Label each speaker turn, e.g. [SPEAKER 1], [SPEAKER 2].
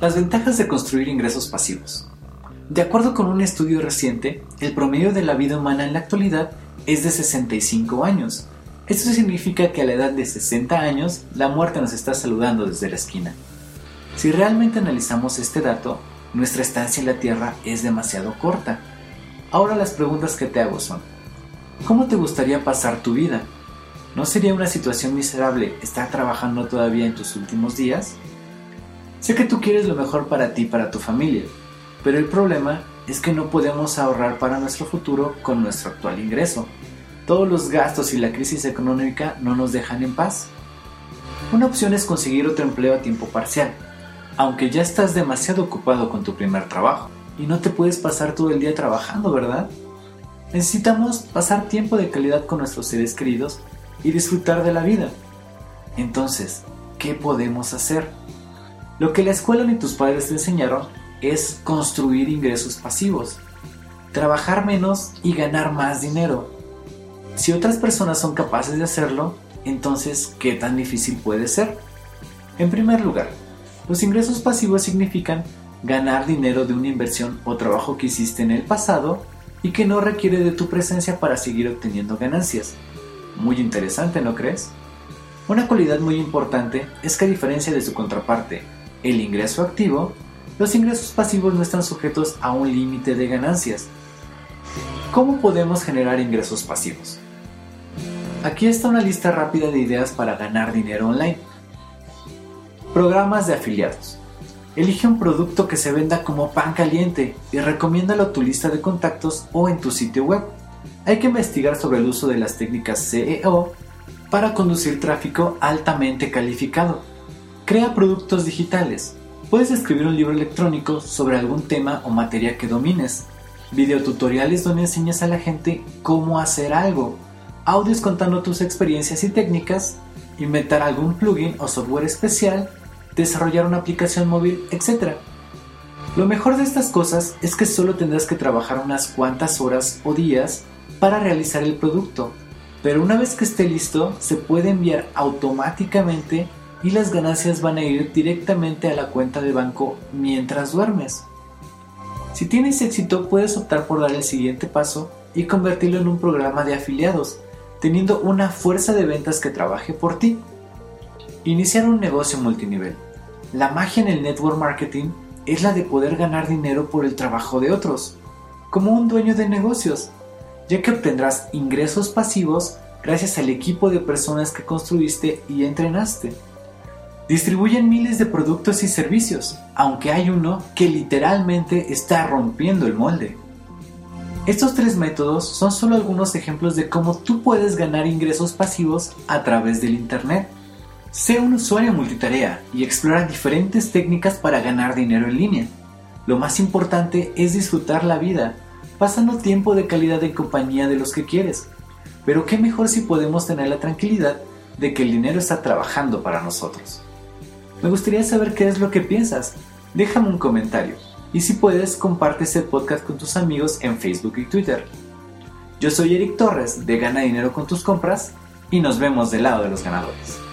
[SPEAKER 1] Las ventajas de construir ingresos pasivos. De acuerdo con un estudio reciente, el promedio de la vida humana en la actualidad es de 65 años. Esto significa que a la edad de 60 años, la muerte nos está saludando desde la esquina. Si realmente analizamos este dato, nuestra estancia en la Tierra es demasiado corta. Ahora las preguntas que te hago son, ¿cómo te gustaría pasar tu vida? ¿No sería una situación miserable estar trabajando todavía en tus últimos días? Sé que tú quieres lo mejor para ti y para tu familia, pero el problema es que no podemos ahorrar para nuestro futuro con nuestro actual ingreso. Todos los gastos y la crisis económica no nos dejan en paz. Una opción es conseguir otro empleo a tiempo parcial, aunque ya estás demasiado ocupado con tu primer trabajo y no te puedes pasar todo el día trabajando, ¿verdad? Necesitamos pasar tiempo de calidad con nuestros seres queridos y disfrutar de la vida. Entonces, ¿qué podemos hacer? Lo que la escuela ni tus padres te enseñaron es construir ingresos pasivos, trabajar menos y ganar más dinero. Si otras personas son capaces de hacerlo, entonces, ¿qué tan difícil puede ser? En primer lugar, los ingresos pasivos significan ganar dinero de una inversión o trabajo que hiciste en el pasado y que no requiere de tu presencia para seguir obteniendo ganancias. Muy interesante, ¿no crees? Una cualidad muy importante es que a diferencia de su contraparte, el ingreso activo, los ingresos pasivos no están sujetos a un límite de ganancias. ¿Cómo podemos generar ingresos pasivos? Aquí está una lista rápida de ideas para ganar dinero online. Programas de afiliados. Elige un producto que se venda como pan caliente y recomiéndalo a tu lista de contactos o en tu sitio web. Hay que investigar sobre el uso de las técnicas CEO para conducir tráfico altamente calificado Crea productos digitales. Puedes escribir un libro electrónico sobre algún tema o materia que domines. Videotutoriales donde enseñas a la gente cómo hacer algo. Audios contando tus experiencias y técnicas. Inventar algún plugin o software especial. Desarrollar una aplicación móvil, etc. Lo mejor de estas cosas es que solo tendrás que trabajar unas cuantas horas o días para realizar el producto, pero una vez que esté listo se puede enviar automáticamente y las ganancias van a ir directamente a la cuenta de banco mientras duermes. Si tienes éxito puedes optar por dar el siguiente paso y convertirlo en un programa de afiliados, teniendo una fuerza de ventas que trabaje por ti. Iniciar un negocio multinivel. La magia en el network marketing es la de poder ganar dinero por el trabajo de otros, como un dueño de negocios, ya que obtendrás ingresos pasivos gracias al equipo de personas que construiste y entrenaste. Distribuyen miles de productos y servicios, aunque hay uno que literalmente está rompiendo el molde. Estos tres métodos son solo algunos ejemplos de cómo tú puedes ganar ingresos pasivos a través del Internet. Sé un usuario multitarea y explora diferentes técnicas para ganar dinero en línea. Lo más importante es disfrutar la vida, pasando tiempo de calidad en compañía de los que quieres. Pero qué mejor si podemos tener la tranquilidad de que el dinero está trabajando para nosotros. Me gustaría saber qué es lo que piensas. Déjame un comentario. Y si puedes, comparte este podcast con tus amigos en Facebook y Twitter. Yo soy Eric Torres de Gana Dinero con tus compras y nos vemos del lado de los ganadores.